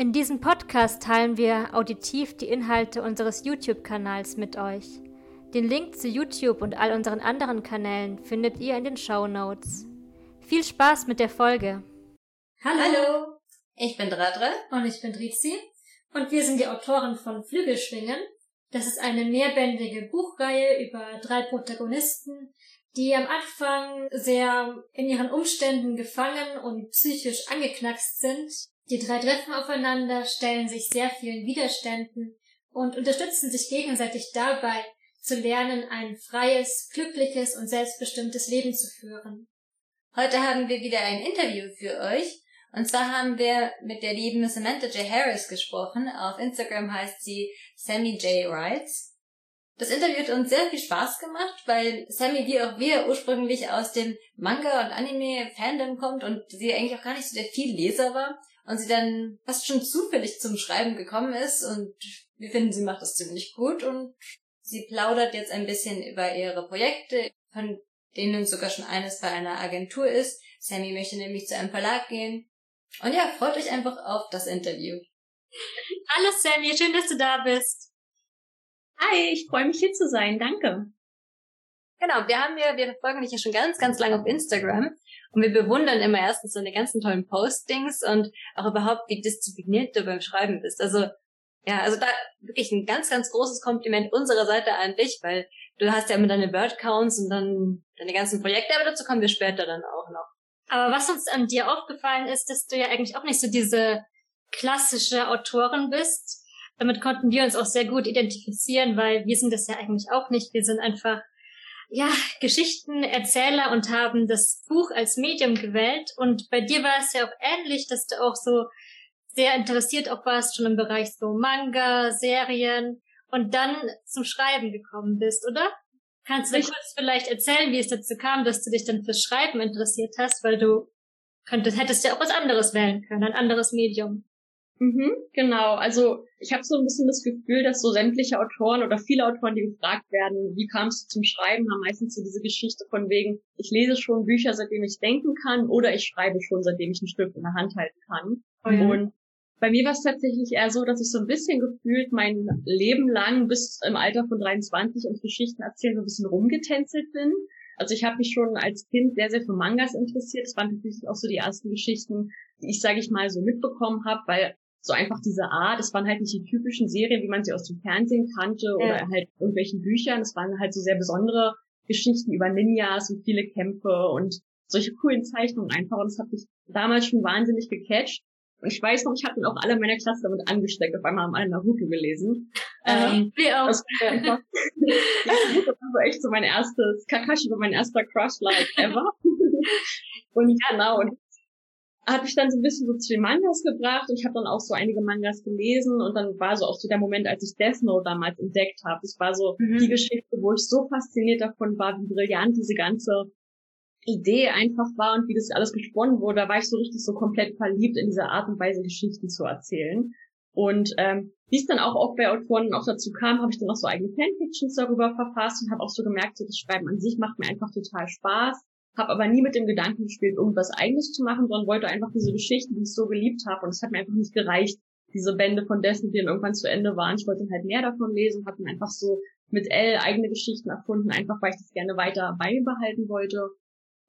In diesem Podcast teilen wir auditiv die Inhalte unseres YouTube-Kanals mit euch. Den Link zu YouTube und all unseren anderen Kanälen findet ihr in den Show Notes. Viel Spaß mit der Folge! Hallo! Hallo. Ich bin Dradre. Und ich bin Drizi. Und wir sind die Autoren von Flügelschwingen. Das ist eine mehrbändige Buchreihe über drei Protagonisten, die am Anfang sehr in ihren Umständen gefangen und psychisch angeknackst sind die drei treffen aufeinander, stellen sich sehr vielen Widerständen und unterstützen sich gegenseitig dabei, zu lernen, ein freies, glückliches und selbstbestimmtes Leben zu führen. Heute haben wir wieder ein Interview für euch. Und zwar haben wir mit der lieben Samantha J. Harris gesprochen. Auf Instagram heißt sie Sammy J. Wrights. Das Interview hat uns sehr viel Spaß gemacht, weil Sammy wie auch wir ursprünglich aus dem Manga- und Anime-Fandom kommt und sie eigentlich auch gar nicht so der viel Leser war und sie dann fast schon zufällig zum Schreiben gekommen ist und wir finden, sie macht das ziemlich gut und sie plaudert jetzt ein bisschen über ihre Projekte, von denen sogar schon eines bei einer Agentur ist. Sammy möchte nämlich zu einem Verlag gehen. Und ja, freut euch einfach auf das Interview. Hallo Sammy, schön, dass du da bist. Hi, ich freue mich hier zu sein, danke. Genau, wir haben ja, wir verfolgen dich ja schon ganz, ganz lange auf Instagram und wir bewundern immer erstens so eine ganzen tollen Postings und auch überhaupt, wie diszipliniert du beim Schreiben bist. Also, ja, also da wirklich ein ganz, ganz großes Kompliment unserer Seite an dich, weil du hast ja immer deine Word-Counts und dann deine ganzen Projekte, aber dazu kommen wir später dann auch noch. Aber was uns an dir aufgefallen ist, dass du ja eigentlich auch nicht so diese klassische Autorin bist. Damit konnten wir uns auch sehr gut identifizieren, weil wir sind das ja eigentlich auch nicht. Wir sind einfach ja, Geschichtenerzähler und haben das Buch als Medium gewählt. Und bei dir war es ja auch ähnlich, dass du auch so sehr interessiert auch warst, schon im Bereich so Manga, Serien und dann zum Schreiben gekommen bist, oder? Kannst du dir kurz vielleicht erzählen, wie es dazu kam, dass du dich dann fürs Schreiben interessiert hast, weil du könntest, hättest ja auch was anderes wählen können, ein anderes Medium. Mhm, genau. Also ich habe so ein bisschen das Gefühl, dass so sämtliche Autoren oder viele Autoren, die gefragt werden, wie kamst du zum Schreiben, haben meistens so diese Geschichte von wegen, ich lese schon Bücher, seitdem ich denken kann, oder ich schreibe schon, seitdem ich ein Stück in der Hand halten kann. Mhm. Und bei mir war es tatsächlich eher so, dass ich so ein bisschen gefühlt mein Leben lang bis im Alter von 23 ums Geschichten erzählen so ein bisschen rumgetänzelt bin. Also ich habe mich schon als Kind sehr, sehr für Mangas interessiert. Das waren natürlich auch so die ersten Geschichten, die ich, sage ich mal, so mitbekommen habe, weil so einfach diese Art, es waren halt nicht die typischen Serien, wie man sie aus dem Fernsehen kannte ja. oder halt irgendwelchen Büchern. Es waren halt so sehr besondere Geschichten über Ninjas und viele Kämpfe und solche coolen Zeichnungen einfach. Und das hat mich damals schon wahnsinnig gecatcht. Und ich weiß noch, ich hatte auch alle meiner Klasse damit angesteckt. Auf einmal haben alle Naruto gelesen. Ähm, Wie auch. Das war, einfach, das war echt so mein erstes, Kakashi war mein erster Crush-Like ever. und genau, und hat mich dann so ein bisschen so zu den Mangas gebracht und ich habe dann auch so einige Mangas gelesen und dann war so auch so der Moment, als ich Death Note damals entdeckt habe. Das war so mhm. die Geschichte, wo ich so fasziniert davon war, wie brillant diese ganze Idee einfach war und wie das alles gesponnen wurde. Da war ich so richtig so komplett verliebt in diese Art und Weise, Geschichten zu erzählen. Und ähm, wie es dann auch oft bei Autoren auch dazu kam, habe ich dann auch so eigene Fanfictions darüber verfasst und habe auch so gemerkt, so das Schreiben an sich macht mir einfach total Spaß habe aber nie mit dem Gedanken gespielt, irgendwas eigenes zu machen, sondern wollte einfach diese Geschichten, die ich so geliebt habe. Und es hat mir einfach nicht gereicht, diese Bände von dessen, die dann irgendwann zu Ende waren. Ich wollte halt mehr davon lesen, habe mir einfach so mit L eigene Geschichten erfunden, einfach weil ich das gerne weiter beibehalten wollte.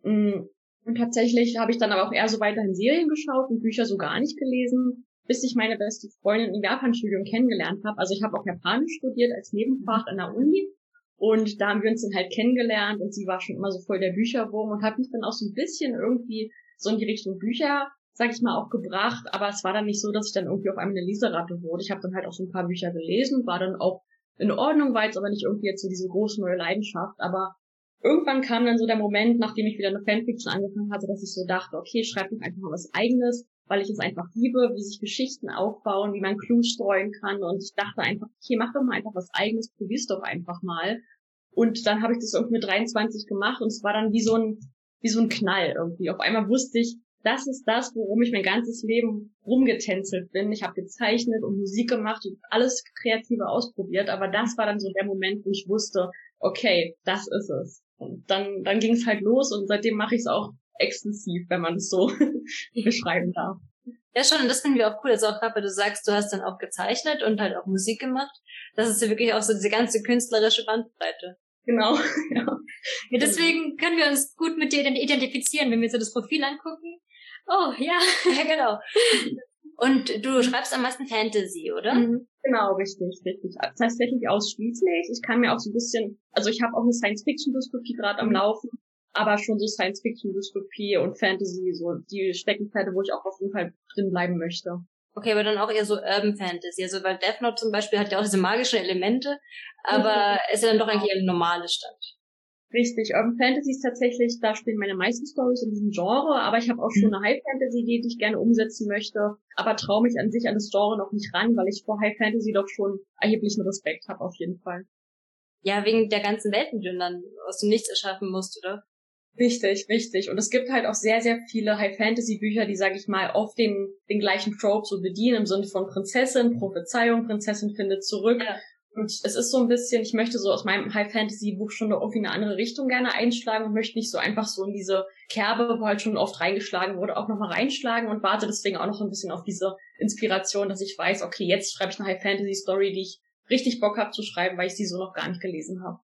Mm, und tatsächlich habe ich dann aber auch eher so weiterhin Serien geschaut und Bücher so gar nicht gelesen, bis ich meine beste Freundin im Japan-Studium kennengelernt habe. Also ich habe auch Japanisch studiert als Nebenfach an der Uni und da haben wir uns dann halt kennengelernt und sie war schon immer so voll der Bücherwurm und hat mich dann auch so ein bisschen irgendwie so in die Richtung Bücher, sag ich mal, auch gebracht. Aber es war dann nicht so, dass ich dann irgendwie auf einmal eine Leseratte wurde. Ich habe dann halt auch so ein paar Bücher gelesen, war dann auch in Ordnung, war jetzt aber nicht irgendwie jetzt so diese große neue Leidenschaft. Aber irgendwann kam dann so der Moment, nachdem ich wieder eine Fanfiction angefangen hatte, dass ich so dachte, okay, schreib doch einfach mal was eigenes, weil ich es einfach liebe, wie sich Geschichten aufbauen, wie man Clues streuen kann. Und ich dachte einfach, okay, mach doch mal einfach was eigenes, probier's doch einfach mal. Und dann habe ich das irgendwie mit 23 gemacht und es war dann wie so ein, wie so ein Knall irgendwie. Auf einmal wusste ich, das ist das, worum ich mein ganzes Leben rumgetänzelt bin. Ich habe gezeichnet und Musik gemacht und alles Kreative ausprobiert, aber das war dann so der Moment, wo ich wusste, okay, das ist es. Und dann, dann ging es halt los und seitdem mache ich es auch exzessiv, wenn man es so beschreiben darf. Ja, schon, und das finden wir auch cool. Also auch gerade, du sagst, du hast dann auch gezeichnet und halt auch Musik gemacht. Das ist ja wirklich auch so diese ganze künstlerische Bandbreite. Genau, ja. ja. Deswegen können wir uns gut mit dir identifizieren, wenn wir so das Profil angucken. Oh, ja. Ja, genau. Und du schreibst am meisten Fantasy, oder? Mhm. Genau, richtig, richtig. Das heißt tatsächlich ausschließlich. Ich kann mir auch so ein bisschen, also ich habe auch eine Science-Fiction-Dystopie gerade am mhm. Laufen, aber schon so Science-Fiction-Dystopie und Fantasy, so die Steckenpferde, wo ich auch auf jeden Fall drin bleiben möchte. Okay, aber dann auch eher so Urban Fantasy. Also weil Death Note zum Beispiel hat ja auch diese magischen Elemente, aber mhm. ist ja dann doch eigentlich eine normale Stadt. Richtig, Urban Fantasy ist tatsächlich, da spielen meine meisten Stories in diesem Genre, aber ich habe auch schon mhm. eine High Fantasy, die ich gerne umsetzen möchte, aber traue mich an sich an das Genre noch nicht ran, weil ich vor High Fantasy doch schon erheblichen Respekt habe, auf jeden Fall. Ja, wegen der ganzen Welten, die du dann aus dem Nichts erschaffen musst, oder? Richtig, richtig. Und es gibt halt auch sehr, sehr viele High-Fantasy-Bücher, die, sag ich mal, oft den, den gleichen Trope so bedienen, im Sinne von Prinzessin, Prophezeiung, Prinzessin findet zurück. Ja. Und es ist so ein bisschen, ich möchte so aus meinem High-Fantasy-Buch schon irgendwie eine andere Richtung gerne einschlagen und möchte nicht so einfach so in diese Kerbe, wo halt schon oft reingeschlagen wurde, auch nochmal reinschlagen und warte deswegen auch noch ein bisschen auf diese Inspiration, dass ich weiß, okay, jetzt schreibe ich eine High-Fantasy-Story, die ich richtig Bock habe zu schreiben, weil ich sie so noch gar nicht gelesen habe.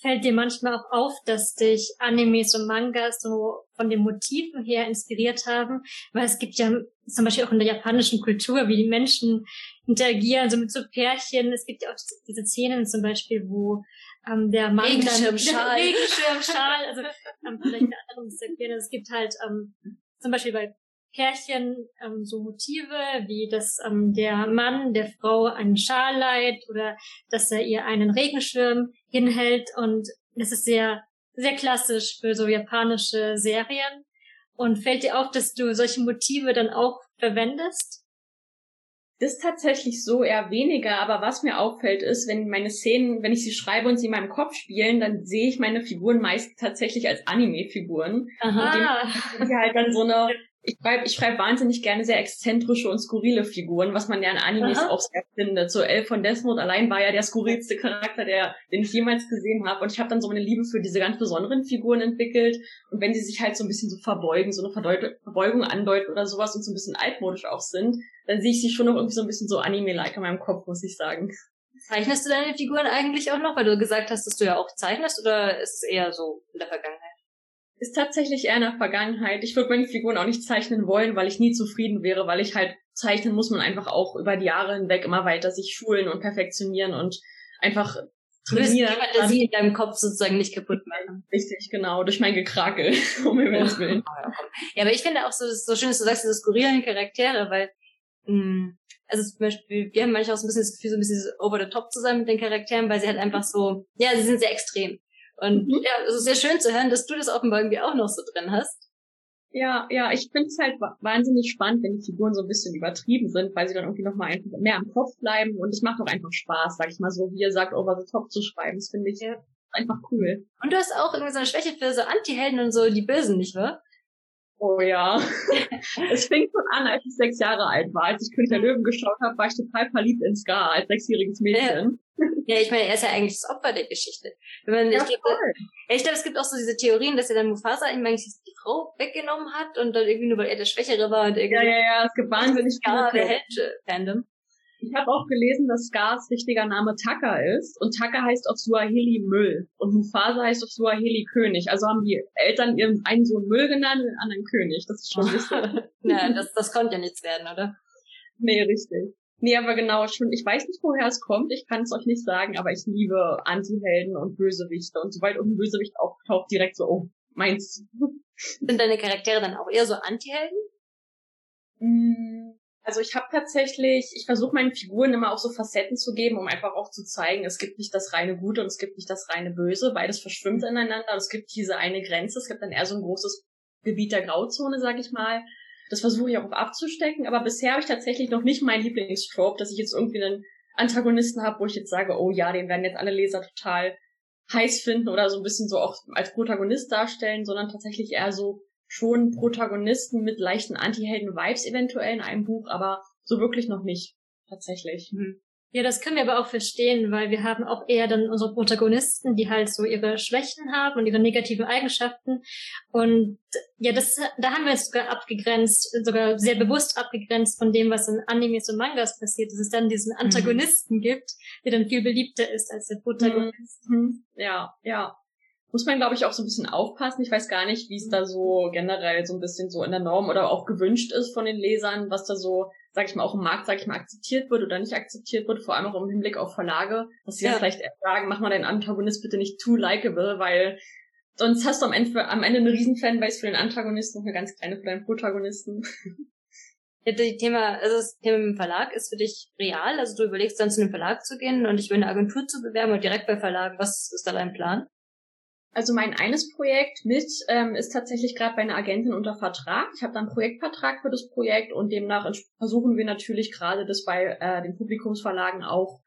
Fällt dir manchmal auch auf, dass dich Animes und Mangas so von den Motiven her inspiriert haben? Weil es gibt ja zum Beispiel auch in der japanischen Kultur, wie die Menschen interagieren, so mit so Pärchen. Es gibt ja auch diese Szenen zum Beispiel, wo ähm, der Mann Regenschirmschal. Regenschirmschal, also ähm, vielleicht eine andere erklären. Es gibt halt ähm, zum Beispiel bei Pärchen ähm, so Motive, wie dass ähm, der Mann der Frau einen Schal leiht oder dass er ihr einen Regenschirm hinhält und das ist sehr, sehr klassisch für so japanische Serien. Und fällt dir auf, dass du solche Motive dann auch verwendest? Das ist tatsächlich so eher weniger, aber was mir auffällt ist, wenn meine Szenen, wenn ich sie schreibe und sie in meinem Kopf spielen, dann sehe ich meine Figuren meist tatsächlich als Anime-Figuren. Aha. Die halt dann so eine ich schreibe ich schreib wahnsinnig gerne sehr exzentrische und skurrile Figuren, was man ja in Animes Aha. auch sehr findet. So Elf von Note allein war ja der skurrilste Charakter, der, den ich jemals gesehen habe. Und ich habe dann so eine Liebe für diese ganz besonderen Figuren entwickelt. Und wenn sie sich halt so ein bisschen so verbeugen, so eine Verbeugung andeuten oder sowas und so ein bisschen altmodisch auch sind, dann sehe ich sie schon noch irgendwie so ein bisschen so Anime-like in meinem Kopf, muss ich sagen. Zeichnest du deine Figuren eigentlich auch noch, weil du gesagt hast, dass du ja auch zeichnest, oder ist es eher so in der Vergangenheit? Ist tatsächlich eher in der Vergangenheit. Ich würde meine Figuren auch nicht zeichnen wollen, weil ich nie zufrieden wäre, weil ich halt zeichnen muss man einfach auch über die Jahre hinweg immer weiter sich schulen und perfektionieren und einfach trainieren. Du die Fantasie in deinem Kopf sozusagen nicht kaputt machen. Richtig, genau, durch mein Gekrakel, um Himmels Willen. Ja, aber ich finde auch so, so schön, dass du sagst, diese skurrilen Charaktere, weil, mh, hm, also zum Beispiel, wir haben manchmal auch so ein bisschen das Gefühl, so ein bisschen over the top zu sein mit den Charakteren, weil sie halt einfach so, ja, sie sind sehr extrem. Und mhm. ja, es ist sehr schön zu hören, dass du das offenbar irgendwie auch noch so drin hast. Ja, ja, ich finde es halt wahnsinnig spannend, wenn die Figuren so ein bisschen übertrieben sind, weil sie dann irgendwie nochmal einfach mehr im Kopf bleiben und es macht auch einfach Spaß, sag ich mal so, wie ihr sagt, over the top zu schreiben. Das finde ich ja. einfach cool. Und du hast auch irgendwie so eine Schwäche für so Anti-Helden und so die Bösen, nicht wahr? Oh ja. es fing schon an, als ich sechs Jahre alt war. Als ich König der Löwen geschaut habe, war ich total verliebt in Scar als sechsjähriges Mädchen. Ja, ich meine, er ist ja eigentlich das Opfer der Geschichte. Wenn man, ja, ich glaube, ich glaube, es gibt auch so diese Theorien, dass er dann Mufasa ihm eigentlich die Frau weggenommen hat und dann irgendwie nur, weil er der Schwächere war und irgendwie. Ja, ja, ja, es gibt wahnsinnig viele. der Held-Fandom. Ich habe auch gelesen, dass Scars richtiger Name Taka ist und Taka heißt auf Suaheli Müll und Mufasa heißt auf Suaheli König. Also haben die Eltern ihren einen Sohn Müll genannt und den anderen König. Das ist schon lustig. ja, das, das konnte ja nichts werden, oder? Nee, richtig. Nee, aber genau, schon, ich weiß nicht, woher es kommt, ich kann es euch nicht sagen, aber ich liebe Anti-Helden und Bösewichte und sobald irgendein Bösewicht auftaucht, direkt so, oh, meins. Sind deine Charaktere dann auch eher so Anti-Helden? Mm, also ich habe tatsächlich, ich versuche meinen Figuren immer auch so Facetten zu geben, um einfach auch zu zeigen, es gibt nicht das reine Gute und es gibt nicht das reine Böse, beides verschwimmt ineinander es gibt diese eine Grenze, es gibt dann eher so ein großes Gebiet der Grauzone, sag ich mal. Das versuche ich auch abzustecken, aber bisher habe ich tatsächlich noch nicht meinen Lieblingstrope, dass ich jetzt irgendwie einen Antagonisten habe, wo ich jetzt sage, oh ja, den werden jetzt alle Leser total heiß finden oder so ein bisschen so auch als Protagonist darstellen, sondern tatsächlich eher so schon Protagonisten mit leichten Anti-Helden-Vibes eventuell in einem Buch, aber so wirklich noch nicht, tatsächlich. Mhm. Ja, das können wir aber auch verstehen, weil wir haben auch eher dann unsere Protagonisten, die halt so ihre Schwächen haben und ihre negativen Eigenschaften. Und ja, das, da haben wir uns sogar abgegrenzt, sogar sehr bewusst abgegrenzt von dem, was in Animes und Mangas passiert, dass es dann diesen mhm. Antagonisten mhm. gibt, der dann viel beliebter ist als der Protagonist. Mhm. Ja, ja muss man, glaube ich, auch so ein bisschen aufpassen. Ich weiß gar nicht, wie es da so generell so ein bisschen so in der Norm oder auch gewünscht ist von den Lesern, was da so, sag ich mal, auch im Markt, sag ich mal, akzeptiert wird oder nicht akzeptiert wird, vor allem auch im Hinblick auf Verlage, dass sie ja. vielleicht sagen, mach mal deinen Antagonist bitte nicht too likable, weil sonst hast du am Ende, am Ende eine riesen Fanbase für den Antagonisten und eine ganz kleine für deinen Protagonisten. Ja, das Thema, also das Thema mit dem Verlag ist für dich real. Also du überlegst dann zu einem Verlag zu gehen und dich über eine Agentur zu bewerben und direkt bei Verlagen. Was ist da dein Plan? Also mein eines Projekt mit ähm, ist tatsächlich gerade bei einer Agentin unter Vertrag. Ich habe dann einen Projektvertrag für das Projekt und demnach versuchen wir natürlich gerade das bei äh, den Publikumsverlagen auch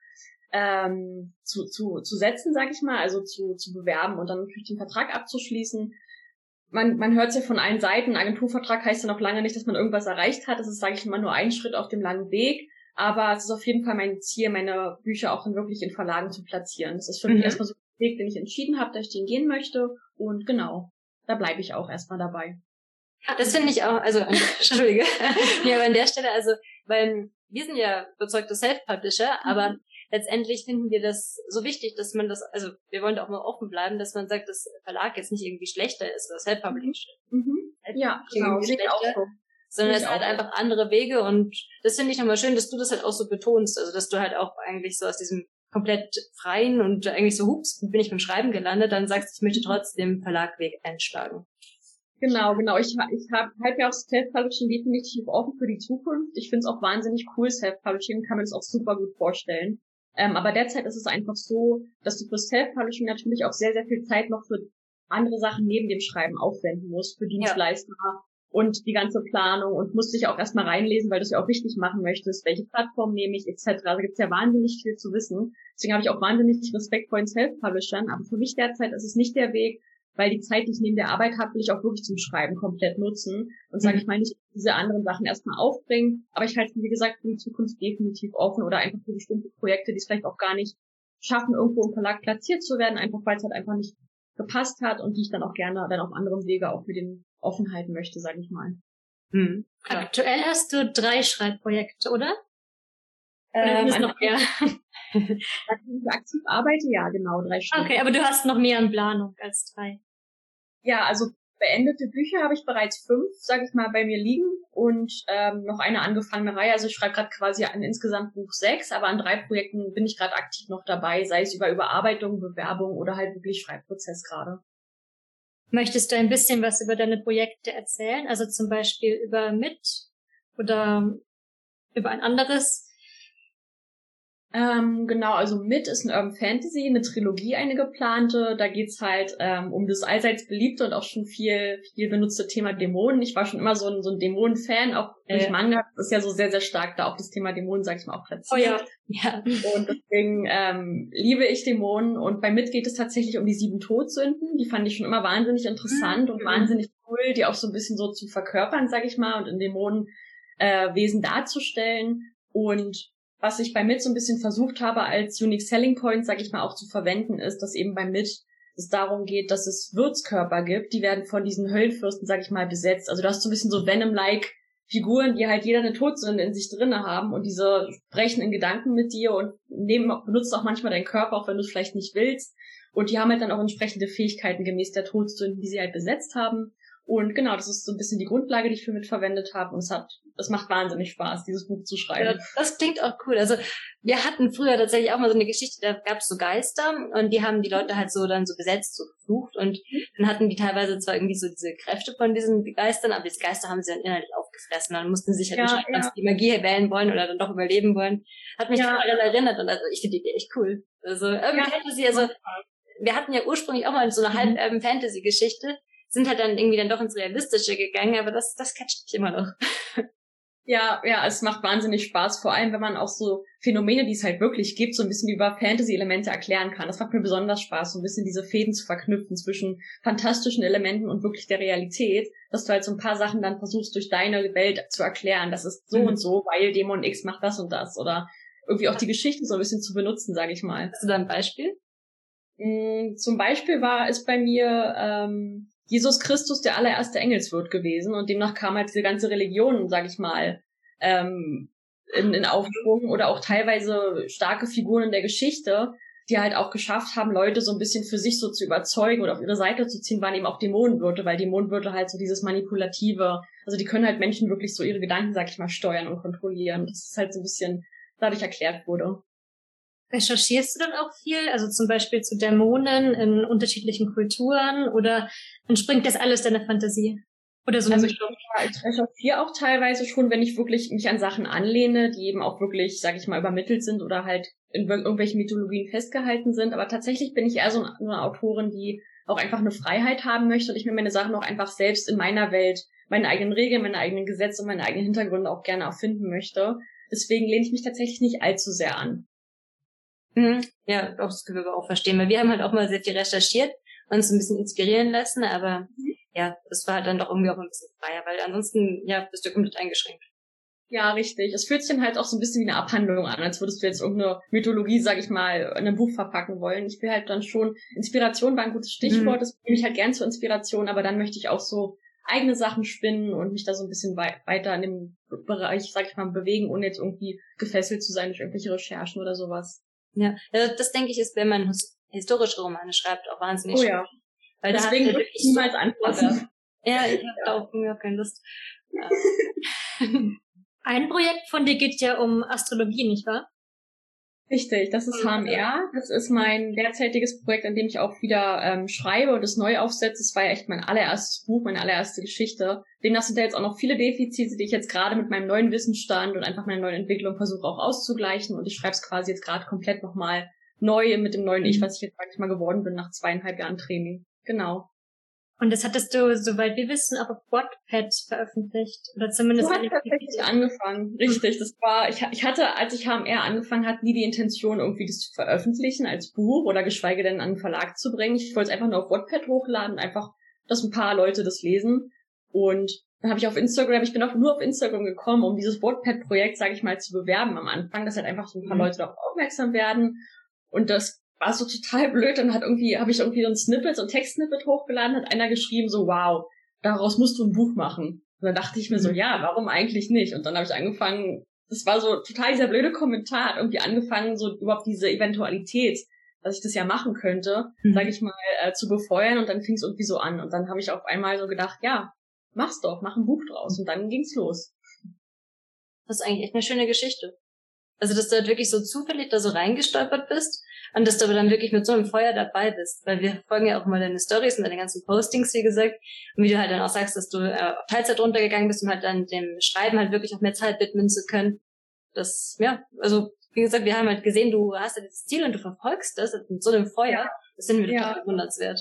ähm, zu, zu, zu setzen, sage ich mal, also zu, zu bewerben und dann natürlich den Vertrag abzuschließen. Man, man hört es ja von allen Seiten, Agenturvertrag heißt ja noch lange nicht, dass man irgendwas erreicht hat. Das ist, sage ich mal, nur ein Schritt auf dem langen Weg. Aber es ist auf jeden Fall mein Ziel, meine Bücher auch dann wirklich in Verlagen zu platzieren. Das ist für mhm. mich erstmal so Weg, den ich entschieden habe, dass ich den gehen möchte. Und genau, da bleibe ich auch erstmal dabei. Das finde ich auch, also, entschuldige. ja, aber an der Stelle, also, weil wir sind ja überzeugte Self-Publisher, mhm. aber letztendlich finden wir das so wichtig, dass man das, also wir wollen da auch mal offen bleiben, dass man sagt, dass Verlag jetzt nicht irgendwie schlechter ist oder Self-Publisher. Mhm. Ja, genau, schlechter, sondern es halt einfach andere Wege und das finde ich nochmal schön, dass du das halt auch so betonst, also dass du halt auch eigentlich so aus diesem komplett freien und eigentlich so, hups, bin ich beim Schreiben gelandet, dann sagst du, ich möchte trotzdem Verlagweg einschlagen. Genau, genau. Ich, ich habe halt ja auch Self-Publishing definitiv offen für die Zukunft. Ich finde es auch wahnsinnig cool, Self-Publishing, kann mir das auch super gut vorstellen. Ähm, aber derzeit ist es einfach so, dass du für Self-Publishing natürlich auch sehr, sehr viel Zeit noch für andere Sachen neben dem Schreiben aufwenden musst, für Dienstleister, ja und die ganze Planung und musste dich auch erstmal reinlesen, weil du es ja auch richtig machen möchtest, welche Plattform nehme ich, etc. Also gibt es ja wahnsinnig viel zu wissen. Deswegen habe ich auch wahnsinnig Respekt vor den Self-Publishern, aber für mich derzeit ist es nicht der Weg, weil die Zeit, die ich neben der Arbeit habe, will ich auch wirklich zum Schreiben komplett nutzen und sage ich mal nicht diese anderen Sachen erstmal aufbringen, aber ich halte, wie gesagt, für die Zukunft definitiv offen oder einfach für bestimmte Projekte, die es vielleicht auch gar nicht schaffen, irgendwo im Verlag platziert zu werden, einfach weil es halt einfach nicht gepasst hat und die ich dann auch gerne dann auf anderem Wege auch mit den offen halten möchte, sage ich mal. Hm. Aktuell hast du drei Schreibprojekte, oder? Ähm, oder noch mehr? ich aktiv arbeite, ja, genau, drei Stück. Okay, aber du hast noch mehr in Planung als drei. Ja, also beendete Bücher habe ich bereits fünf, sage ich mal, bei mir liegen und ähm, noch eine angefangene Reihe. Also ich schreibe gerade quasi an insgesamt Buch sechs, aber an drei Projekten bin ich gerade aktiv noch dabei, sei es über Überarbeitung, Bewerbung oder halt wirklich Schreibprozess gerade. Möchtest du ein bisschen was über deine Projekte erzählen? Also zum Beispiel über Mit oder über ein anderes? Ähm, genau, also Mit ist eine Urban Fantasy, eine Trilogie, eine geplante. Da geht's halt ähm, um das allseits beliebte und auch schon viel, viel benutzte Thema Dämonen. Ich war schon immer so ein, so ein Dämonen-Fan, auch durch äh. Manga ist ja so sehr, sehr stark da auch das Thema Dämonen, sag ich mal, auch platziert. Oh ja. ja. Und deswegen ähm, liebe ich Dämonen. Und bei Mit geht es tatsächlich um die sieben Todsünden. Die fand ich schon immer wahnsinnig interessant mhm. und wahnsinnig cool, die auch so ein bisschen so zu verkörpern, sag ich mal, und in Dämonenwesen äh, darzustellen. Und was ich bei MIT so ein bisschen versucht habe, als Unique Selling Point, sage ich mal, auch zu verwenden, ist, dass eben bei MIT es darum geht, dass es Würzkörper gibt, die werden von diesen Höllenfürsten, sag ich mal, besetzt. Also du hast so ein bisschen so Venom-like Figuren, die halt jeder eine Todsünde in sich drinne haben und diese sprechen in Gedanken mit dir und nehmen, benutzen auch manchmal deinen Körper, auch wenn du es vielleicht nicht willst. Und die haben halt dann auch entsprechende Fähigkeiten gemäß der Todsünden, die sie halt besetzt haben. Und genau, das ist so ein bisschen die Grundlage, die ich für mitverwendet habe. Und es hat, es macht wahnsinnig Spaß, dieses Buch zu schreiben. Ja, das klingt auch cool. Also wir hatten früher tatsächlich auch mal so eine Geschichte, da gab es so Geister und die haben die Leute halt so dann so besetzt, so geflucht und dann hatten die teilweise zwar irgendwie so diese Kräfte von diesen Geistern, aber diese Geister haben sie dann innerlich aufgefressen. Dann mussten sie sich halt ja, entscheiden, ja. ob sie die Magie wählen wollen oder dann doch überleben wollen. Hat mich ja. daran erinnert und also ich finde die Idee echt cool. Also irgendwie ja. Fantasy, also wir hatten ja ursprünglich auch mal so eine mhm. Sind halt dann irgendwie dann doch ins Realistische gegangen, aber das, das catcht mich immer noch. Ja, ja, es macht wahnsinnig Spaß, vor allem wenn man auch so Phänomene, die es halt wirklich gibt, so ein bisschen über Fantasy-Elemente erklären kann. Das macht mir besonders Spaß, so ein bisschen diese Fäden zu verknüpfen zwischen fantastischen Elementen und wirklich der Realität, dass du halt so ein paar Sachen dann versuchst, durch deine Welt zu erklären. Das ist so mhm. und so, weil Dämon X macht das und das. Oder irgendwie auch die Geschichte so ein bisschen zu benutzen, sage ich mal. Hast du da ein Beispiel? Mm, zum Beispiel war es bei mir ähm, Jesus Christus der allererste Engelswirt gewesen und demnach kam halt diese ganze Religion, sag ich mal, ähm, in, in Aufschwung oder auch teilweise starke Figuren in der Geschichte, die halt auch geschafft haben, Leute so ein bisschen für sich so zu überzeugen oder auf ihre Seite zu ziehen, waren eben auch Dämonenwirte, weil Dämonenwirte halt so dieses manipulative, also die können halt Menschen wirklich so ihre Gedanken, sag ich mal, steuern und kontrollieren. Das ist halt so ein bisschen dadurch erklärt wurde. Recherchierst du dann auch viel, also zum Beispiel zu Dämonen in unterschiedlichen Kulturen oder entspringt das alles deiner Fantasie? Oder so eine also? Ich, ich recherchiere auch teilweise schon, wenn ich wirklich mich an Sachen anlehne, die eben auch wirklich, sage ich mal, übermittelt sind oder halt in irgendwelchen Mythologien festgehalten sind. Aber tatsächlich bin ich eher so eine Autorin, die auch einfach eine Freiheit haben möchte und ich mir meine Sachen auch einfach selbst in meiner Welt, meine eigenen Regeln, meine eigenen Gesetze, meine eigenen Hintergründe auch gerne erfinden möchte. Deswegen lehne ich mich tatsächlich nicht allzu sehr an. Mhm. Ja, auch das können wir auch verstehen, weil wir haben halt auch mal sehr viel recherchiert, uns ein bisschen inspirieren lassen, aber mhm. ja, das war dann doch irgendwie auch ein bisschen freier, weil ansonsten, ja, bist du komplett eingeschränkt. Ja, richtig. Es fühlt sich dann halt auch so ein bisschen wie eine Abhandlung an, als würdest du jetzt irgendeine Mythologie, sag ich mal, in einem Buch verpacken wollen. Ich will halt dann schon, Inspiration war ein gutes Stichwort, mhm. das nehme ich halt gern zur Inspiration, aber dann möchte ich auch so eigene Sachen spinnen und mich da so ein bisschen wei weiter in dem Bereich, sag ich mal, bewegen, ohne jetzt irgendwie gefesselt zu sein durch irgendwelche Recherchen oder sowas. Ja, also das denke ich ist, wenn man historische Romane schreibt, auch wahnsinnig oh, ja. Weil Deswegen würde ich niemals antworten. Ja, ich habe da auch mir keine Lust. Ja. Ein Projekt von dir geht ja um Astrologie, nicht wahr? Richtig, das ist HMR. Das ist mein derzeitiges Projekt, an dem ich auch wieder ähm, schreibe und das neu aufsetze. Das war ja echt mein allererstes Buch, meine allererste Geschichte. Demnach sind da jetzt auch noch viele Defizite, die ich jetzt gerade mit meinem neuen Wissensstand und einfach meiner neuen Entwicklung versuche auch auszugleichen. Und ich schreibe es quasi jetzt gerade komplett nochmal neu mit dem neuen Ich, mhm. was ich jetzt manchmal geworden bin nach zweieinhalb Jahren Training. Genau. Und das hattest du, soweit wir wissen, auch auf Wattpad veröffentlicht. Oder zumindest. So hat tatsächlich angefangen. Richtig. Das war, ich, ich hatte, als ich HMR angefangen hat, nie die Intention, irgendwie das zu veröffentlichen als Buch oder geschweige denn an einen Verlag zu bringen. Ich wollte es einfach nur auf Wattpad hochladen, einfach, dass ein paar Leute das lesen. Und dann habe ich auf Instagram, ich bin auch nur auf Instagram gekommen, um dieses Wattpad-Projekt, sage ich mal, zu bewerben am Anfang, dass halt einfach so ein paar mhm. Leute darauf aufmerksam werden. Und das war so total blöd. Dann hat irgendwie, habe ich irgendwie so ein Snippet, so ein Textsnippet hochgeladen, hat einer geschrieben, so, wow, daraus musst du ein Buch machen. Und dann dachte ich mir so, mhm. ja, warum eigentlich nicht? Und dann habe ich angefangen, das war so total dieser blöde Kommentar, hat irgendwie angefangen, so überhaupt diese Eventualität, dass ich das ja machen könnte, mhm. sage ich mal, äh, zu befeuern und dann fing es irgendwie so an. Und dann habe ich auf einmal so gedacht, ja, mach's doch, mach ein Buch draus. Und dann ging's los. Das ist eigentlich echt eine schöne Geschichte. Also, dass du halt wirklich so zufällig da so reingestolpert bist und dass du aber dann wirklich mit so einem Feuer dabei bist. Weil wir folgen ja auch immer deine Stories und deine ganzen Postings, wie gesagt. Und wie du halt dann auch sagst, dass du äh, auf Teilzeit runtergegangen bist, um halt dann dem Schreiben halt wirklich auch mehr Zeit widmen zu können. Das, ja, also wie gesagt, wir haben halt gesehen, du hast ja dieses Ziel und du verfolgst das mit so einem Feuer. Das sind wir ja. total bewundernswert.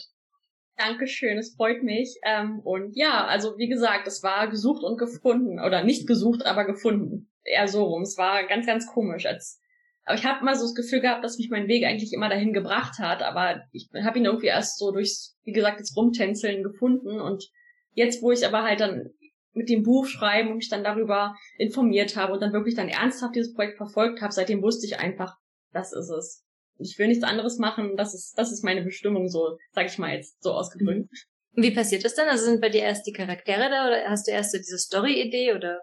Dankeschön, es freut mich. Ähm, und ja, also wie gesagt, es war gesucht und gefunden. Oder nicht gesucht, aber gefunden. Eher so rum. Es war ganz, ganz komisch. Als aber ich habe immer so das Gefühl gehabt, dass mich mein Weg eigentlich immer dahin gebracht hat. Aber ich habe ihn irgendwie erst so durchs, wie gesagt, das Rumtänzeln gefunden. Und jetzt, wo ich aber halt dann mit dem Buch schreiben und mich dann darüber informiert habe und dann wirklich dann ernsthaft dieses Projekt verfolgt habe, seitdem wusste ich einfach, das ist es. Ich will nichts anderes machen, das ist, das ist meine Bestimmung, so, sag ich mal jetzt, so ausgedrückt. Wie passiert das dann? Also sind bei dir erst die Charaktere da oder hast du erst so diese Story-Idee oder?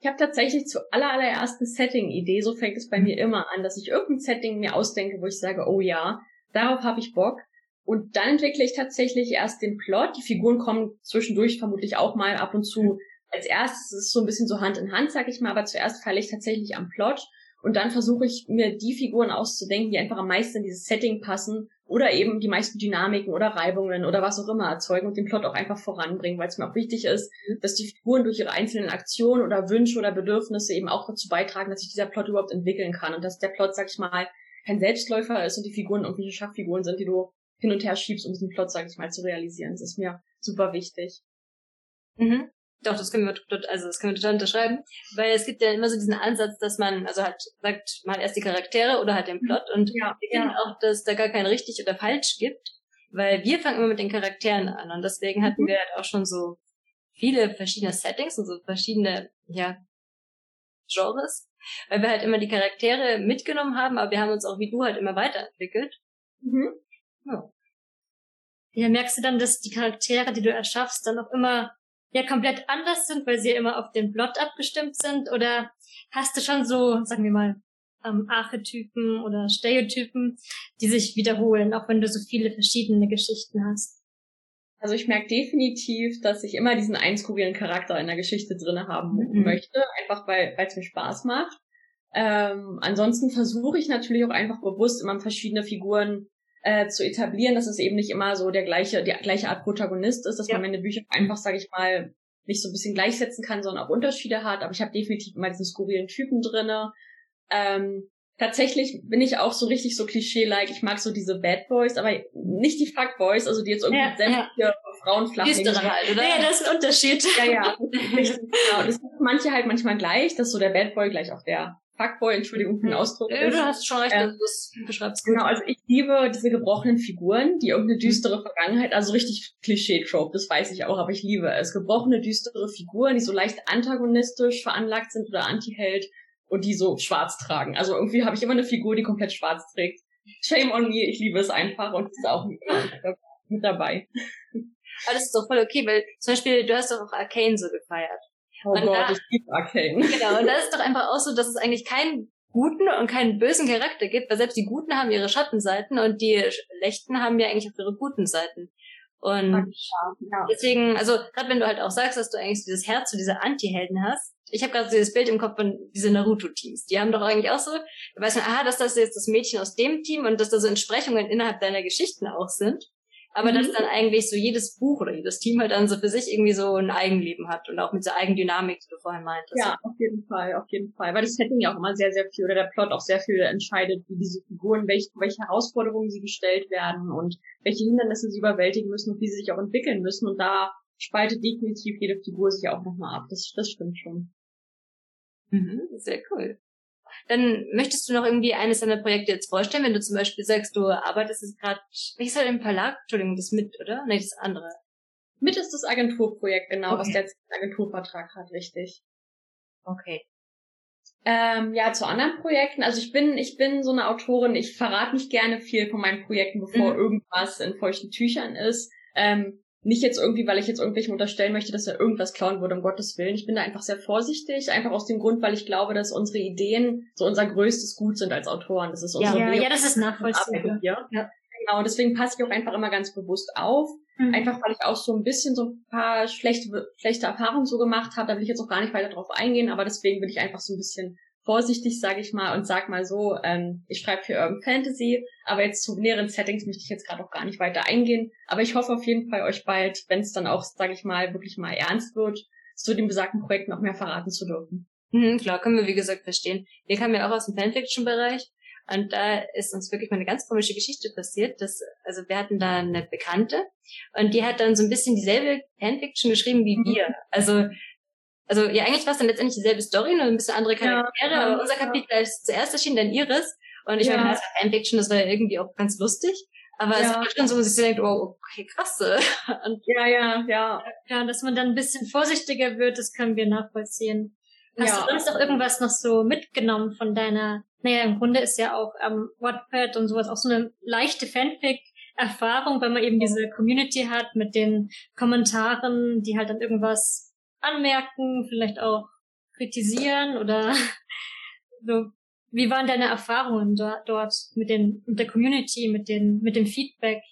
Ich habe tatsächlich zur allerersten Setting-Idee, so fängt es bei mir immer an, dass ich irgendein Setting mir ausdenke, wo ich sage, oh ja, darauf habe ich Bock. Und dann entwickle ich tatsächlich erst den Plot. Die Figuren kommen zwischendurch vermutlich auch mal ab und zu als erstes. ist Es so ein bisschen so Hand in Hand, sag ich mal, aber zuerst falle ich tatsächlich am Plot und dann versuche ich mir die Figuren auszudenken, die einfach am meisten in dieses Setting passen oder eben die meisten Dynamiken oder Reibungen oder was auch immer erzeugen und den Plot auch einfach voranbringen, weil es mir auch wichtig ist, dass die Figuren durch ihre einzelnen Aktionen oder Wünsche oder Bedürfnisse eben auch dazu beitragen, dass sich dieser Plot überhaupt entwickeln kann und dass der Plot, sag ich mal, kein Selbstläufer ist und die Figuren irgendwelche Schachfiguren sind, die du hin und her schiebst, um diesen Plot, sag ich mal, zu realisieren. Das ist mir super wichtig. Mhm. Doch, das können wir also das können wir total unterschreiben, weil es gibt ja immer so diesen Ansatz, dass man, also halt sagt mal erst die Charaktere oder halt den Plot und ja, wir finden ja. auch, dass da gar kein richtig oder falsch gibt, weil wir fangen immer mit den Charakteren an und deswegen hatten mhm. wir halt auch schon so viele verschiedene Settings und so verschiedene, ja, Genres, weil wir halt immer die Charaktere mitgenommen haben, aber wir haben uns auch wie du halt immer weiterentwickelt. Mhm. Ja. ja, merkst du dann, dass die Charaktere, die du erschaffst, dann auch immer ja komplett anders sind, weil sie ja immer auf den Plot abgestimmt sind? Oder hast du schon so, sagen wir mal, ähm, Archetypen oder Stereotypen, die sich wiederholen, auch wenn du so viele verschiedene Geschichten hast? Also ich merke definitiv, dass ich immer diesen einen skurrilen Charakter in der Geschichte drinne haben mhm. möchte, einfach weil es mir Spaß macht. Ähm, ansonsten versuche ich natürlich auch einfach bewusst immer verschiedene Figuren äh, zu etablieren, dass es eben nicht immer so der gleiche, die gleiche Art Protagonist ist, dass ja. man meine Bücher einfach, sage ich mal, nicht so ein bisschen gleichsetzen kann, sondern auch Unterschiede hat. Aber ich habe definitiv immer diesen skurrilen Typen drinne. Ähm, tatsächlich bin ich auch so richtig so Klischee-like. Ich mag so diese Bad Boys, aber nicht die Fuck Boys, also die jetzt irgendwie ja, sämtliche ja. Frauen flach halt, oder? Ja, das ist ein Unterschied. Ja, ja. Genau. Das sind manche halt manchmal gleich, dass so der Bad Boy gleich auch der Fuckboy, Entschuldigung für den Ausdruck. Ja, du hast schon recht, ähm, das beschreibst. Genau, also ich liebe diese gebrochenen Figuren, die irgendeine düstere Vergangenheit, also richtig Klischee-Trope, das weiß ich auch, aber ich liebe es. Gebrochene, düstere Figuren, die so leicht antagonistisch veranlagt sind oder Anti-Held und die so schwarz tragen. Also irgendwie habe ich immer eine Figur, die komplett schwarz trägt. Shame on me, ich liebe es einfach und ist auch mit dabei. Aber das ist doch voll okay, weil zum Beispiel, du hast doch auch Arcane so gefeiert. Oh und Gott, da, ich liebe Arcane. Genau, und da ist doch einfach auch so, dass es eigentlich keinen guten und keinen bösen Charakter gibt, weil selbst die Guten haben ihre Schattenseiten und die Schlechten haben ja eigentlich auch ihre guten Seiten. Und ja. deswegen, also gerade wenn du halt auch sagst, dass du eigentlich dieses Herz zu dieser Anti-Helden hast, ich habe gerade dieses Bild im Kopf von diese Naruto-Teams. Die haben doch eigentlich auch so, du weißt man, aha, dass das jetzt das Mädchen aus dem Team und dass da so Entsprechungen innerhalb deiner Geschichten auch sind aber mhm. dass dann eigentlich so jedes Buch oder jedes Team halt dann so für sich irgendwie so ein Eigenleben hat und auch mit dieser Eigendynamik, die du vorhin meintest. Ja, auf jeden Fall, auf jeden Fall. Weil das Setting ja auch immer sehr, sehr viel oder der Plot auch sehr viel entscheidet, wie diese Figuren, welche, welche Herausforderungen sie gestellt werden und welche Hindernisse sie überwältigen müssen und wie sie sich auch entwickeln müssen. Und da spaltet definitiv jede Figur sich auch nochmal ab. Das, das stimmt schon. Mhm, sehr cool. Dann möchtest du noch irgendwie eines deiner Projekte jetzt vorstellen, wenn du zum Beispiel sagst, du arbeitest jetzt gerade, welches halt im Verlag? Entschuldigung, das mit, oder? Nee, das andere. Mit ist das Agenturprojekt, genau, okay. was der Agenturvertrag hat, richtig. Okay. Ähm, ja, zu anderen Projekten. Also ich bin, ich bin so eine Autorin, ich verrate nicht gerne viel von meinen Projekten, bevor mhm. irgendwas in feuchten Tüchern ist. Ähm, nicht jetzt irgendwie, weil ich jetzt irgendwelchen unterstellen möchte, dass er irgendwas klauen würde, um Gottes Willen. Ich bin da einfach sehr vorsichtig, einfach aus dem Grund, weil ich glaube, dass unsere Ideen so unser größtes Gut sind als Autoren. Das ist unsere ja, ja, ja, das ist nachvollziehbar. Ja. Genau, deswegen passe ich auch einfach immer ganz bewusst auf. Mhm. Einfach weil ich auch so ein bisschen so ein paar schlechte, schlechte Erfahrungen so gemacht habe. Da will ich jetzt auch gar nicht weiter drauf eingehen, aber deswegen will ich einfach so ein bisschen vorsichtig, sage ich mal, und sag mal so, ähm, ich schreibe für Urban Fantasy, aber jetzt zu näheren Settings möchte ich jetzt gerade auch gar nicht weiter eingehen. Aber ich hoffe auf jeden Fall euch bald, wenn es dann auch, sage ich mal, wirklich mal ernst wird, zu dem besagten Projekt noch mehr verraten zu dürfen. Mhm, klar, können wir wie gesagt verstehen. Wir kamen ja auch aus dem Fanfiction-Bereich und da ist uns wirklich mal eine ganz komische Geschichte passiert. Dass, also wir hatten da eine Bekannte und die hat dann so ein bisschen dieselbe Fanfiction geschrieben wie mhm. wir. Also also ja, eigentlich war es dann letztendlich dieselbe Story, nur ein bisschen andere Charaktere, ja, aber unser Kapitel ist zuerst erschienen, dann ihres. Und ich ja. meine, das war Fanfiction, das war ja irgendwie auch ganz lustig. Aber ja. es war schon so, dass ich denkt, oh, okay, krass. Und ja, ja, ja. Ja, dass man dann ein bisschen vorsichtiger wird, das können wir nachvollziehen. Hast ja. du sonst noch irgendwas noch so mitgenommen von deiner, naja, im Grunde ist ja auch ähm, Wattpad und sowas auch so eine leichte Fanfic-Erfahrung, weil man eben diese Community hat mit den Kommentaren, die halt dann irgendwas anmerken, vielleicht auch kritisieren oder so. Wie waren deine Erfahrungen da, dort mit den mit der Community, mit den mit dem Feedback?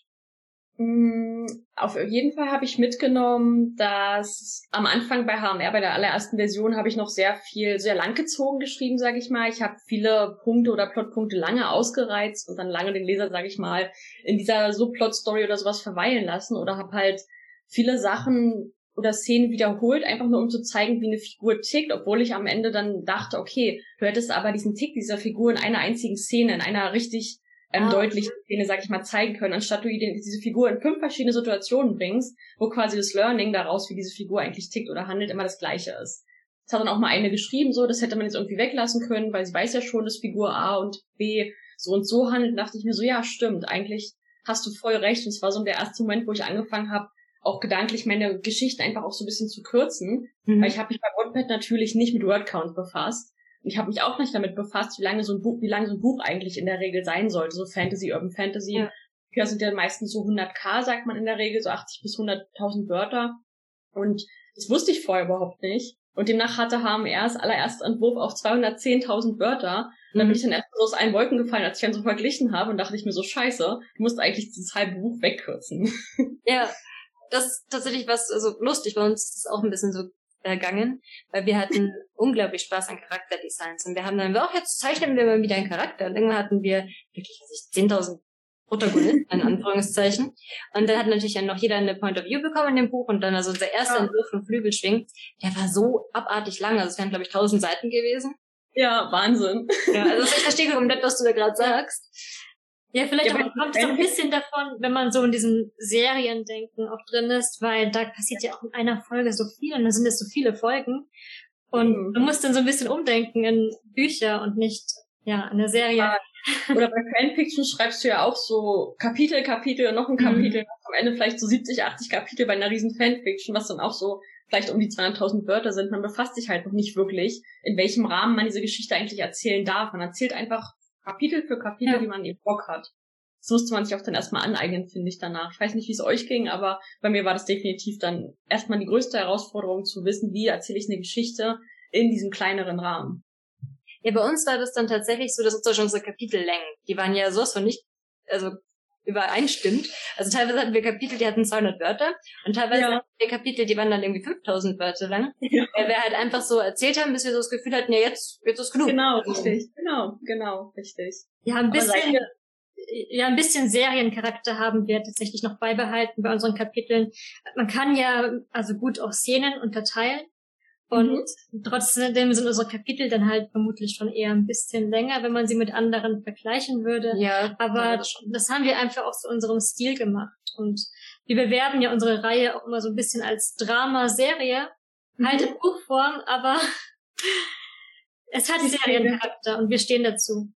Mm, auf jeden Fall habe ich mitgenommen, dass am Anfang bei HMR, bei der allerersten Version, habe ich noch sehr viel, sehr langgezogen geschrieben, sage ich mal. Ich habe viele Punkte oder Plotpunkte lange ausgereizt und dann lange den Leser, sage ich mal, in dieser Subplot-Story oder sowas verweilen lassen oder habe halt viele Sachen oder Szenen wiederholt, einfach nur um zu zeigen, wie eine Figur tickt, obwohl ich am Ende dann dachte, okay, du hättest aber diesen Tick dieser Figur in einer einzigen Szene, in einer richtig ähm, ah. deutlich Szene, sag ich mal, zeigen können, anstatt du diese Figur in fünf verschiedene Situationen bringst, wo quasi das Learning daraus, wie diese Figur eigentlich tickt oder handelt, immer das gleiche ist. Das hat dann auch mal eine geschrieben, so, das hätte man jetzt irgendwie weglassen können, weil sie weiß ja schon, dass Figur A und B so und so handelt. Und dachte ich mir so, ja, stimmt, eigentlich hast du voll recht. Und es war so der erste Moment, wo ich angefangen habe, auch gedanklich meine Geschichte einfach auch so ein bisschen zu kürzen. Mhm. Weil ich habe mich bei Wattpad natürlich nicht mit Wordcount befasst. Und ich habe mich auch nicht damit befasst, wie lange so ein Buch, wie lange so ein Buch eigentlich in der Regel sein sollte. So Fantasy, Urban Fantasy. Ja. Bücher sind ja meistens so 100k, sagt man in der Regel, so 80 bis 100.000 Wörter. Und das wusste ich vorher überhaupt nicht. Und demnach hatte HMRs allererst Entwurf auf 210.000 Wörter. Und dann bin mhm. ich dann erst so aus allen Wolken gefallen, als ich dann so verglichen habe und dachte ich mir so, scheiße, du musst eigentlich dieses halbe Buch wegkürzen. Ja, das ist tatsächlich was, also lustig, bei uns ist es auch ein bisschen so ergangen, weil wir hatten unglaublich Spaß an Charakterdesigns und wir haben dann, auch jetzt zeichnen wir mal wieder einen Charakter und irgendwann hatten wir wirklich, also 10.000 Protagonist, in Anführungszeichen. Und dann hat natürlich dann noch jeder eine Point of View bekommen in dem Buch und dann also unser erster ja. Entwurf von Flügelschwing, der war so abartig lang, also es wären glaube ich tausend Seiten gewesen. Ja, Wahnsinn. Ja, also ich verstehe komplett, was du da gerade sagst. Ja, vielleicht ja, kommt es auch ein bisschen davon, wenn man so in diesem Seriendenken auch drin ist, weil da passiert ja auch in einer Folge so viel und dann sind es so viele Folgen. Und mhm. du musst dann so ein bisschen umdenken in Bücher und nicht ja, in der Serie. Oder bei Fanfiction schreibst du ja auch so Kapitel, Kapitel, noch ein mhm. Kapitel, mhm. am Ende vielleicht so 70, 80 Kapitel bei einer riesen Fanfiction, was dann auch so vielleicht um die 200.000 Wörter sind. Man befasst sich halt noch nicht wirklich, in welchem Rahmen man diese Geschichte eigentlich erzählen darf. Man erzählt einfach Kapitel für Kapitel, ja. wie man eben Bock hat. Das musste man sich auch dann erstmal aneignen, finde ich danach. Ich weiß nicht, wie es euch ging, aber bei mir war das definitiv dann erstmal die größte Herausforderung zu wissen, wie erzähle ich eine Geschichte in diesem kleineren Rahmen. Ja, bei uns war das dann tatsächlich so, dass uns unsere Kapitellängen, die waren ja sowas von nicht, also übereinstimmt. Also teilweise hatten wir Kapitel, die hatten 200 Wörter und teilweise ja. hatten wir Kapitel, die waren dann irgendwie 5000 Wörter lang, ja. weil wir halt einfach so erzählt haben, bis wir so das Gefühl hatten, ja jetzt, jetzt ist genug. Genau, richtig, genau, genau, richtig. Ja, ein bisschen, ja, ein bisschen Seriencharakter haben wir tatsächlich noch beibehalten bei unseren Kapiteln. Man kann ja also gut auch Szenen unterteilen. Und mhm. trotzdem sind unsere Kapitel dann halt vermutlich schon eher ein bisschen länger, wenn man sie mit anderen vergleichen würde. Ja. Aber das, das, haben wir einfach auch zu unserem Stil gemacht. Und wir bewerben ja unsere Reihe auch immer so ein bisschen als Drama-Serie. Mhm. Halt in Buchform, aber es hat Seriencharakter und wir stehen dazu.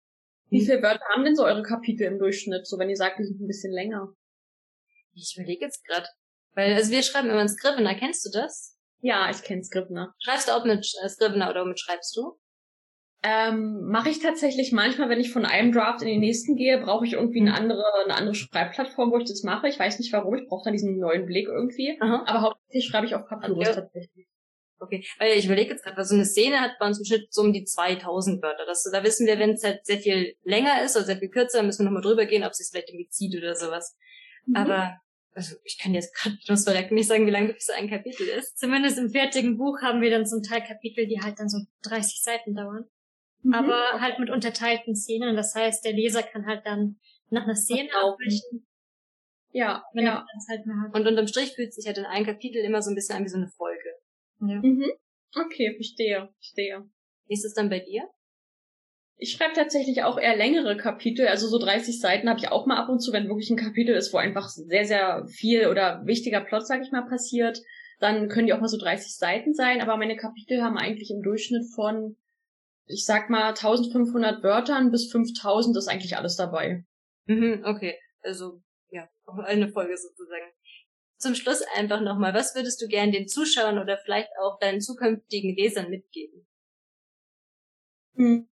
Wie viele Wörter haben denn so eure Kapitel im Durchschnitt, so wenn ihr sagt, die sind ein bisschen länger? Ich überlege jetzt gerade. Weil, also wir schreiben immer in Scrivener, kennst du das? Ja, ich kenne Scrivener. Schreibst du auch mit äh, Scrivener oder womit schreibst du? Ähm, mache ich tatsächlich manchmal, wenn ich von einem Draft in den nächsten gehe, brauche ich irgendwie eine andere, eine andere Schreibplattform, wo ich das mache. Ich weiß nicht warum, ich brauche dann diesen neuen Blick irgendwie. Aha. Aber hauptsächlich schreibe ich auf Papyrus okay. tatsächlich. Okay, weil ich überlege jetzt gerade, weil so eine Szene hat bei uns im Schnitt so um die 2000 Wörter. Das, da wissen wir, wenn es halt sehr viel länger ist oder sehr viel kürzer, müssen wir nochmal drüber gehen, ob es sich vielleicht irgendwie zieht oder sowas. Mhm. Aber also ich kann jetzt gerade bloß direkt nicht sagen, wie lang so ein Kapitel ist. Zumindest im fertigen Buch haben wir dann zum Teil Kapitel, die halt dann so 30 Seiten dauern. Mhm. Aber halt mit unterteilten Szenen. Das heißt, der Leser kann halt dann nach einer Szene abbrechen. Ja, wenn ja. er das halt mehr hat. Und unterm Strich fühlt sich halt in einem Kapitel immer so ein bisschen an wie so eine Folge. Ja. Mhm. Okay, verstehe, verstehe. Wie ist es dann bei dir? Ich schreibe tatsächlich auch eher längere Kapitel, also so 30 Seiten habe ich auch mal ab und zu, wenn wirklich ein Kapitel ist, wo einfach sehr, sehr viel oder wichtiger Plot, sag ich mal, passiert, dann können die auch mal so 30 Seiten sein, aber meine Kapitel haben eigentlich im Durchschnitt von, ich sag mal, 1500 Wörtern bis 5000 ist eigentlich alles dabei. Mhm, okay, also ja, eine Folge sozusagen. Zum Schluss einfach nochmal, was würdest du gern den Zuschauern oder vielleicht auch deinen zukünftigen Lesern mitgeben? Hm.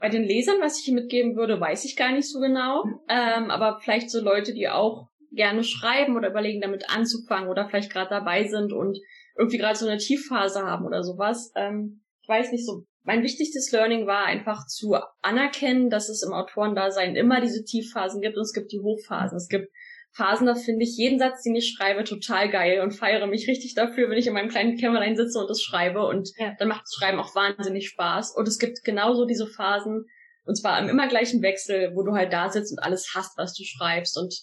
Bei den Lesern, was ich hier mitgeben würde, weiß ich gar nicht so genau. Ähm, aber vielleicht so Leute, die auch gerne schreiben oder überlegen, damit anzufangen oder vielleicht gerade dabei sind und irgendwie gerade so eine Tiefphase haben oder sowas. Ähm, ich weiß nicht so. Mein wichtigstes Learning war einfach zu anerkennen, dass es im Autorendasein immer diese Tiefphasen gibt und es gibt die Hochphasen. Es gibt Phasen, da finde ich jeden Satz, den ich schreibe, total geil und feiere mich richtig dafür, wenn ich in meinem kleinen Kämmerlein sitze und das schreibe und ja. dann macht das Schreiben auch wahnsinnig Spaß. Und es gibt genauso diese Phasen, und zwar im immer gleichen Wechsel, wo du halt da sitzt und alles hast, was du schreibst und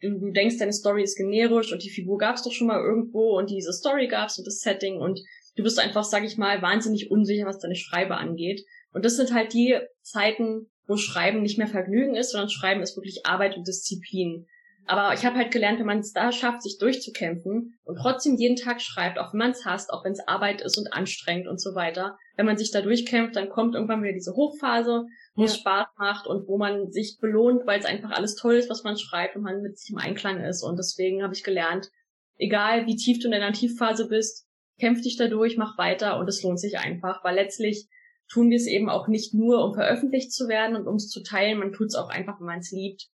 du, du denkst, deine Story ist generisch und die Figur gab's doch schon mal irgendwo und diese Story gab's und das Setting und du bist einfach, sag ich mal, wahnsinnig unsicher, was deine Schreibe angeht. Und das sind halt die Zeiten, wo Schreiben nicht mehr Vergnügen ist, sondern Schreiben ist wirklich Arbeit und Disziplin. Aber ich habe halt gelernt, wenn man es da schafft, sich durchzukämpfen und trotzdem jeden Tag schreibt, auch wenn man es hasst, auch wenn es Arbeit ist und anstrengend und so weiter, wenn man sich da durchkämpft, dann kommt irgendwann wieder diese Hochphase, wo ja. es Spaß macht und wo man sich belohnt, weil es einfach alles toll ist, was man schreibt und man mit sich im Einklang ist. Und deswegen habe ich gelernt, egal wie tief du in deiner Tiefphase bist, kämpf dich da durch, mach weiter und es lohnt sich einfach, weil letztlich tun wir es eben auch nicht nur, um veröffentlicht zu werden und um es zu teilen, man tut es auch einfach, wenn man es liebt.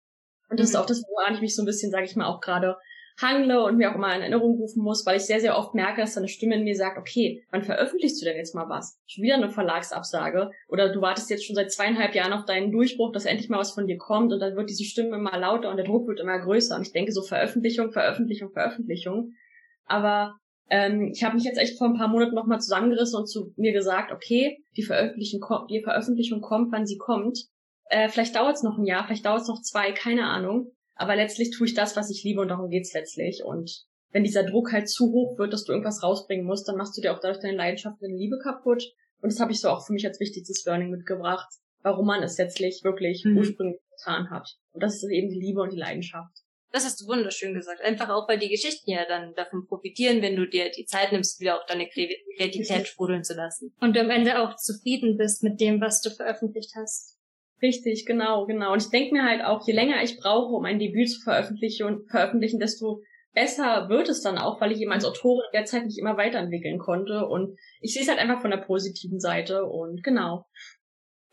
Und das mhm. ist auch das, woran ich mich so ein bisschen, sage ich mal, auch gerade hangle und mir auch immer in Erinnerung rufen muss, weil ich sehr, sehr oft merke, dass da eine Stimme in mir sagt, okay, wann veröffentlichst du denn jetzt mal was? Schon wieder eine Verlagsabsage. Oder du wartest jetzt schon seit zweieinhalb Jahren auf deinen Durchbruch, dass endlich mal was von dir kommt und dann wird diese Stimme immer lauter und der Druck wird immer größer. Und ich denke so Veröffentlichung, Veröffentlichung, Veröffentlichung. Aber ähm, ich habe mich jetzt echt vor ein paar Monaten nochmal zusammengerissen und zu mir gesagt, okay, die Veröffentlichung, kommt, die Veröffentlichung kommt, wann sie kommt. Äh, vielleicht dauert es noch ein Jahr, vielleicht dauert es noch zwei, keine Ahnung. Aber letztlich tue ich das, was ich liebe und darum geht's letztlich. Und wenn dieser Druck halt zu hoch wird, dass du irgendwas rausbringen musst, dann machst du dir auch dadurch deine Leidenschaft und deine Liebe kaputt. Und das habe ich so auch für mich als wichtigstes Learning mitgebracht, warum man es letztlich wirklich mhm. ursprünglich getan hat. Und das ist eben die Liebe und die Leidenschaft. Das hast du wunderschön gesagt. Einfach auch, weil die Geschichten ja dann davon profitieren, wenn du dir die Zeit nimmst, wieder auch deine Kreativität sprudeln zu lassen. Und du am Ende auch zufrieden bist mit dem, was du veröffentlicht hast. Richtig, genau, genau. Und ich denke mir halt auch, je länger ich brauche, um ein Debüt zu veröffentlichen, veröffentlichen, desto besser wird es dann auch, weil ich eben als Autorin derzeit nicht immer weiterentwickeln konnte. Und ich sehe es halt einfach von der positiven Seite und genau.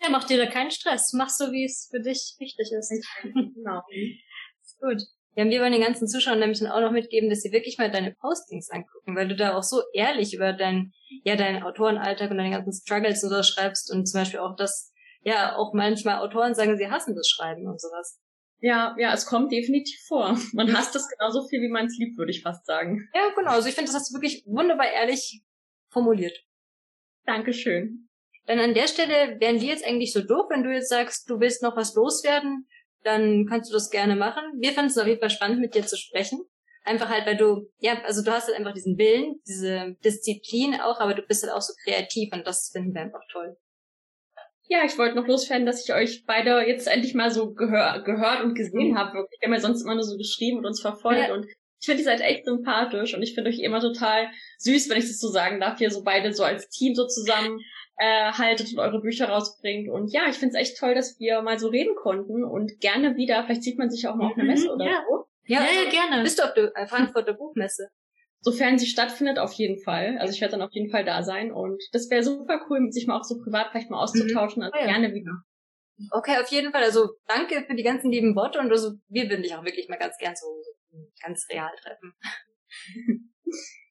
Ja, mach dir da keinen Stress. Mach so, wie es für dich richtig ist. genau. ist gut. Ja, wir wollen den ganzen Zuschauern nämlich dann auch noch mitgeben, dass sie wirklich mal deine Postings angucken, weil du da auch so ehrlich über dein, ja, deinen Autorenalltag und deine ganzen Struggles und so schreibst und zum Beispiel auch das, ja, auch manchmal Autoren sagen, sie hassen das Schreiben und sowas. Ja, ja, es kommt definitiv vor. Man hasst es genauso viel, wie man es liebt, würde ich fast sagen. Ja, genau. Also ich finde, das hast du wirklich wunderbar ehrlich formuliert. Dankeschön. Dann an der Stelle wären wir jetzt eigentlich so doof, wenn du jetzt sagst, du willst noch was loswerden, dann kannst du das gerne machen. Wir fanden es auf jeden Fall spannend, mit dir zu sprechen. Einfach halt, weil du, ja, also du hast halt einfach diesen Willen, diese Disziplin auch, aber du bist halt auch so kreativ und das finden wir einfach toll. Ja, ich wollte noch loswerden, dass ich euch beide jetzt endlich mal so gehör gehört und gesehen mhm. habe. Wir haben ja sonst immer nur so geschrieben und uns verfolgt ja. und ich finde, ihr seid echt sympathisch und ich finde euch immer total süß, wenn ich das so sagen darf, ihr so beide so als Team so zusammen äh, haltet und eure Bücher rausbringt. Und ja, ich finde es echt toll, dass wir mal so reden konnten und gerne wieder, vielleicht sieht man sich auch mal auf einer mhm, Messe oder ja. so. Ja, ja, ja, gerne. Bist du auf der Frankfurter Buchmesse? Sofern sie stattfindet, auf jeden Fall. Also ich werde dann auf jeden Fall da sein und das wäre super cool, sich mal auch so privat vielleicht mal auszutauschen. Also ja. gerne wieder. Okay, auf jeden Fall. Also danke für die ganzen lieben Worte und also wir würden dich auch wirklich mal ganz gern so ganz real treffen.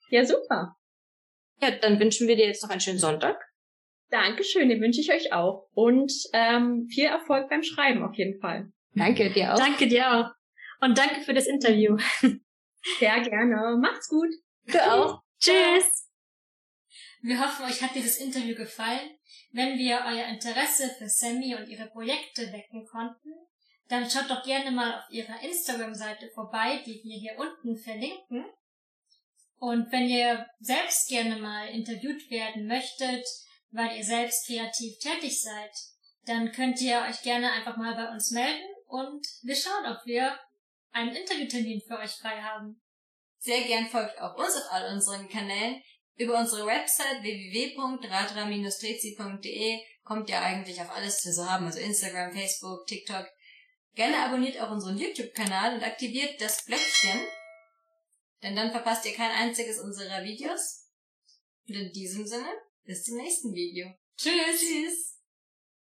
ja, super. Ja, dann wünschen wir dir jetzt noch einen schönen Sonntag. Dankeschön, den wünsche ich euch auch. Und ähm, viel Erfolg beim Schreiben auf jeden Fall. Danke dir auch. Danke dir auch. Und danke für das Interview. Sehr gerne. Macht's gut. Du auch. Tschüss. Wir hoffen, euch hat dieses Interview gefallen. Wenn wir euer Interesse für Sammy und ihre Projekte wecken konnten, dann schaut doch gerne mal auf ihrer Instagram-Seite vorbei, die wir hier unten verlinken. Und wenn ihr selbst gerne mal interviewt werden möchtet, weil ihr selbst kreativ tätig seid, dann könnt ihr euch gerne einfach mal bei uns melden und wir schauen, ob wir einen Interviewtermin für euch frei haben. Sehr gern folgt auch uns auf all unseren Kanälen. Über unsere Website www.radra-trezi.de kommt ihr eigentlich auf alles, wir so haben, also Instagram, Facebook, TikTok. Gerne abonniert auch unseren YouTube-Kanal und aktiviert das Glöckchen, denn dann verpasst ihr kein einziges unserer Videos. Und in diesem Sinne, bis zum nächsten Video. Tschüss! Tschüss.